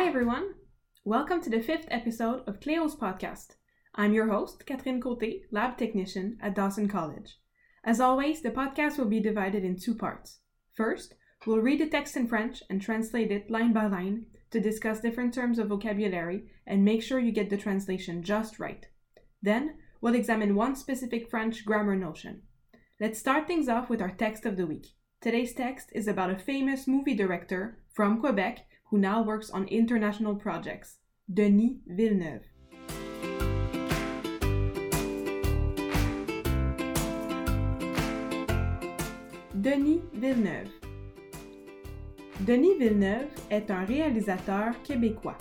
Hi, everyone. Welcome to the fifth episode of Cleo's podcast. I'm your host, Catherine Cote, lab technician at Dawson College. As always, the podcast will be divided in two parts. First, we'll read the text in French and translate it line by line to discuss different terms of vocabulary and make sure you get the translation just right. Then, we'll examine one specific French grammar notion. Let's start things off with our text of the week. Today's text is about a famous movie director from Quebec who now works on international projects, Denis Villeneuve. Denis Villeneuve. Denis Villeneuve est un réalisateur québécois.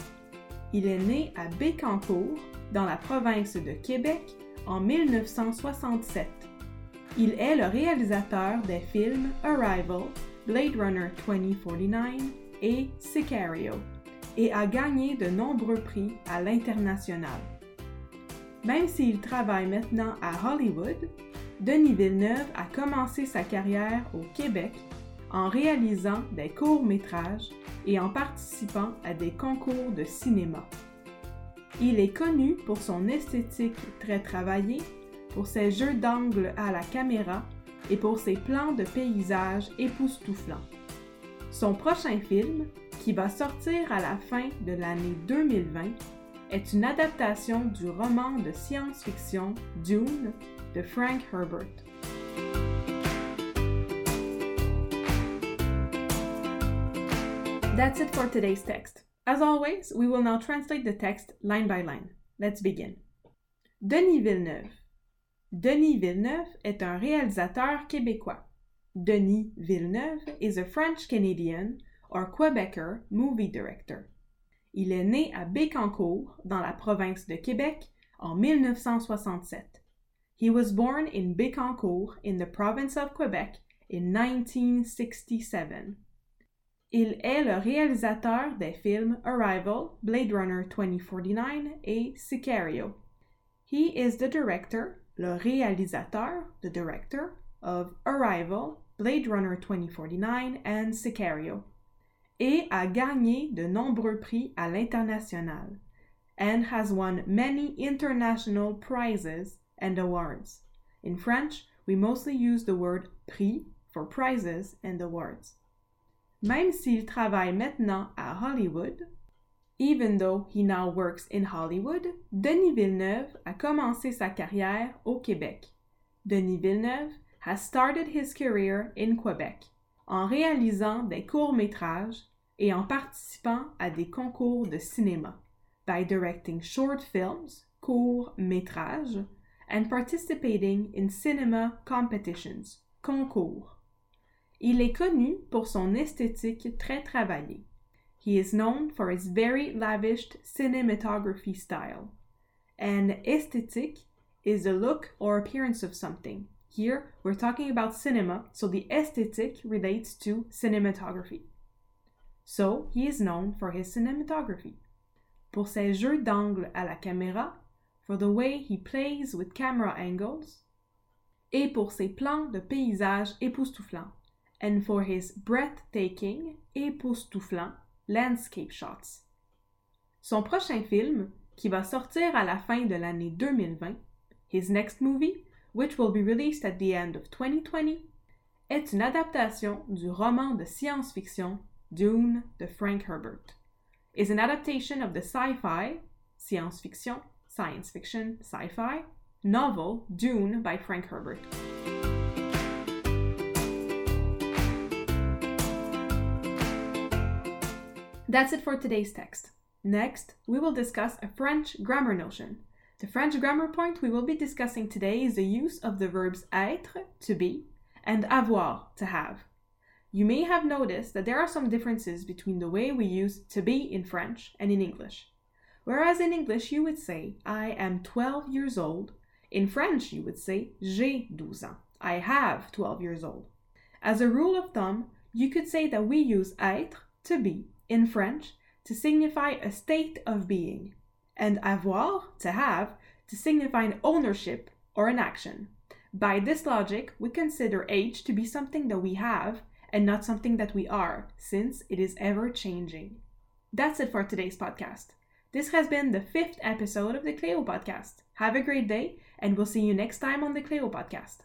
Il est né à Bécancour, dans la province de Québec, en 1967. Il est le réalisateur des films Arrival, Blade Runner 2049 et Sicario et a gagné de nombreux prix à l'international. Même s'il travaille maintenant à Hollywood, Denis Villeneuve a commencé sa carrière au Québec en réalisant des courts-métrages et en participant à des concours de cinéma. Il est connu pour son esthétique très travaillée, pour ses jeux d'angle à la caméra et pour ses plans de paysages époustouflants. Son prochain film, qui va sortir à la fin de l'année 2020, est une adaptation du roman de science-fiction Dune de Frank Herbert. That's it for today's text. As always, we will now translate the text line by line. Let's begin. Denis Villeneuve. Denis Villeneuve est un réalisateur québécois. Denis Villeneuve is a French Canadian or Quebecer movie director. Il est né à Bécancour, dans la province de Québec, en 1967. He was born in Bécancour in the province of Quebec in 1967. Il est le réalisateur des films Arrival, Blade Runner 2049 et Sicario. He is the director, le réalisateur, the director, of Arrival, Blade Runner 2049 and Sicario, et a gagné de nombreux prix à l'international, and has won many international prizes and awards. In French, we mostly use the word prix for prizes and awards. Même s'il travaille maintenant à Hollywood, even though he now works in Hollywood, Denis Villeneuve a commencé sa carrière au Québec. Denis Villeneuve has started his career in Quebec en réalisant des courts-métrages et en participant à des concours de cinéma by directing short films, courts-métrages, and participating in cinema competitions, concours. Il est connu pour son esthétique très travaillée. He is known for his very lavished cinematography style. An aesthetic is the look or appearance of something. Here, we're talking about cinema, so the aesthetic relates to cinematography. So, he is known for his cinematography. Pour ses jeux d'angle à la caméra, for the way he plays with camera angles, et pour ses plans de paysages époustouflants and for his breathtaking, époustouflant landscape shots. Son prochain film, qui va sortir à la fin de l'année 2020, his next movie, which will be released at the end of 2020, est une adaptation du roman de science-fiction Dune de Frank Herbert. Is an adaptation of the sci-fi, science-fiction, science fiction, sci-fi novel Dune by Frank Herbert. That's it for today's text. Next, we will discuss a French grammar notion. The French grammar point we will be discussing today is the use of the verbs être, to be, and avoir, to have. You may have noticed that there are some differences between the way we use to be in French and in English. Whereas in English you would say, I am 12 years old, in French you would say, j'ai 12 ans. I have 12 years old. As a rule of thumb, you could say that we use être, to be, in French to signify a state of being, and avoir, to have, to signify an ownership or an action. By this logic, we consider age to be something that we have and not something that we are, since it is ever changing. That's it for today's podcast. This has been the fifth episode of the Cleo Podcast. Have a great day, and we'll see you next time on the Cleo Podcast.